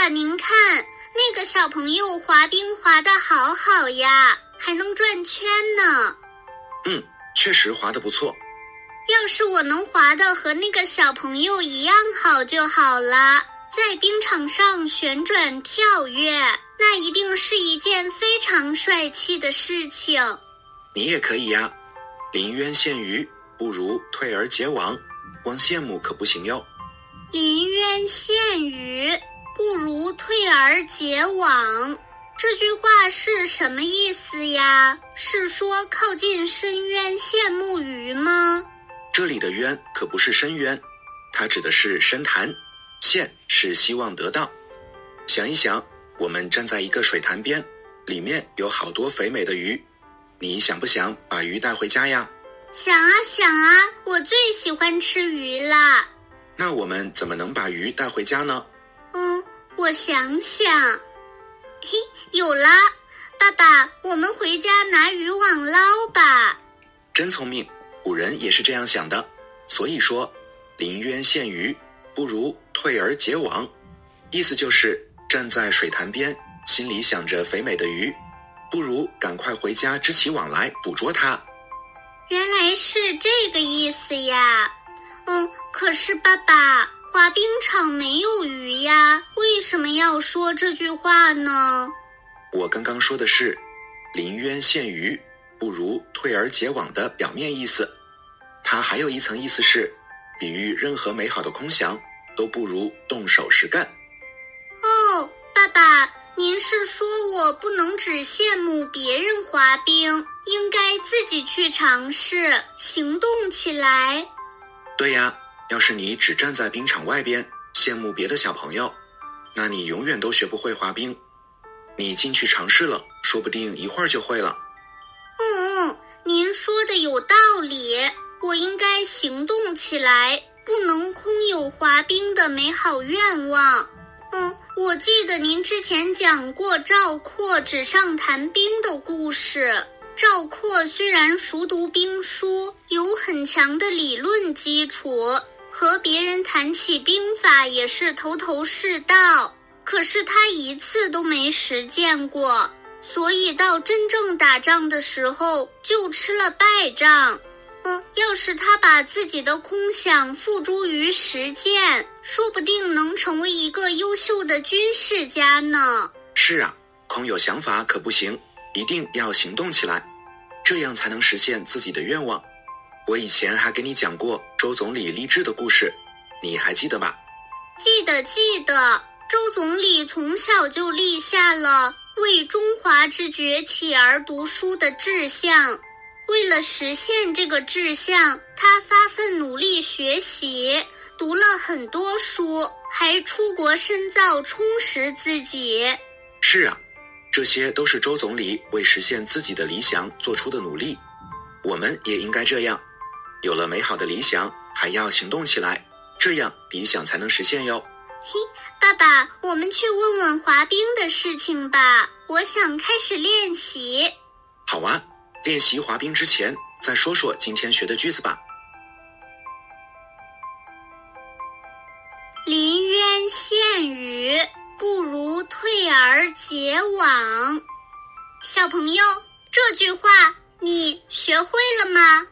爸，您看那个小朋友滑冰滑得好好呀，还能转圈呢。嗯，确实滑得不错。要是我能滑得和那个小朋友一样好就好了，在冰场上旋转跳跃，那一定是一件非常帅气的事情。你也可以呀，临渊羡鱼，不如退而结网。光羡慕可不行哟。临渊羡鱼，不如退而结网。这句话是什么意思呀？是说靠近深渊羡慕鱼吗？这里的渊可不是深渊，它指的是深潭。羡是希望得到。想一想，我们站在一个水潭边，里面有好多肥美的鱼，你想不想把鱼带回家呀？想啊想啊，我最喜欢吃鱼啦。那我们怎么能把鱼带回家呢？嗯，我想想，嘿，有了，爸爸，我们回家拿渔网捞吧。真聪明。古人也是这样想的，所以说，临渊羡鱼，不如退而结网。意思就是站在水潭边，心里想着肥美的鱼，不如赶快回家织起网来捕捉它。原来是这个意思呀。嗯，可是爸爸，滑冰场没有鱼呀，为什么要说这句话呢？我刚刚说的是，临渊羡鱼。不如退而结网的表面意思，它还有一层意思是，比喻任何美好的空想都不如动手实干。哦，爸爸，您是说我不能只羡慕别人滑冰，应该自己去尝试，行动起来？对呀，要是你只站在冰场外边羡慕别的小朋友，那你永远都学不会滑冰。你进去尝试了，说不定一会儿就会了。嗯嗯，您说的有道理，我应该行动起来，不能空有滑冰的美好愿望。嗯，我记得您之前讲过赵括纸上谈兵的故事。赵括虽然熟读兵书，有很强的理论基础，和别人谈起兵法也是头头是道，可是他一次都没实践过。所以到真正打仗的时候就吃了败仗。嗯，要是他把自己的空想付诸于实践，说不定能成为一个优秀的军事家呢。是啊，空有想法可不行，一定要行动起来，这样才能实现自己的愿望。我以前还给你讲过周总理励志的故事，你还记得吧？记得，记得。周总理从小就立下了。为中华之崛起而读书的志向，为了实现这个志向，他发奋努力学习，读了很多书，还出国深造，充实自己。是啊，这些都是周总理为实现自己的理想做出的努力。我们也应该这样，有了美好的理想，还要行动起来，这样理想才能实现哟。嘿，爸爸，我们去问问滑冰的事情吧。我想开始练习。好啊，练习滑冰之前，再说说今天学的句子吧。临渊羡鱼，不如退而结网。小朋友，这句话你学会了吗？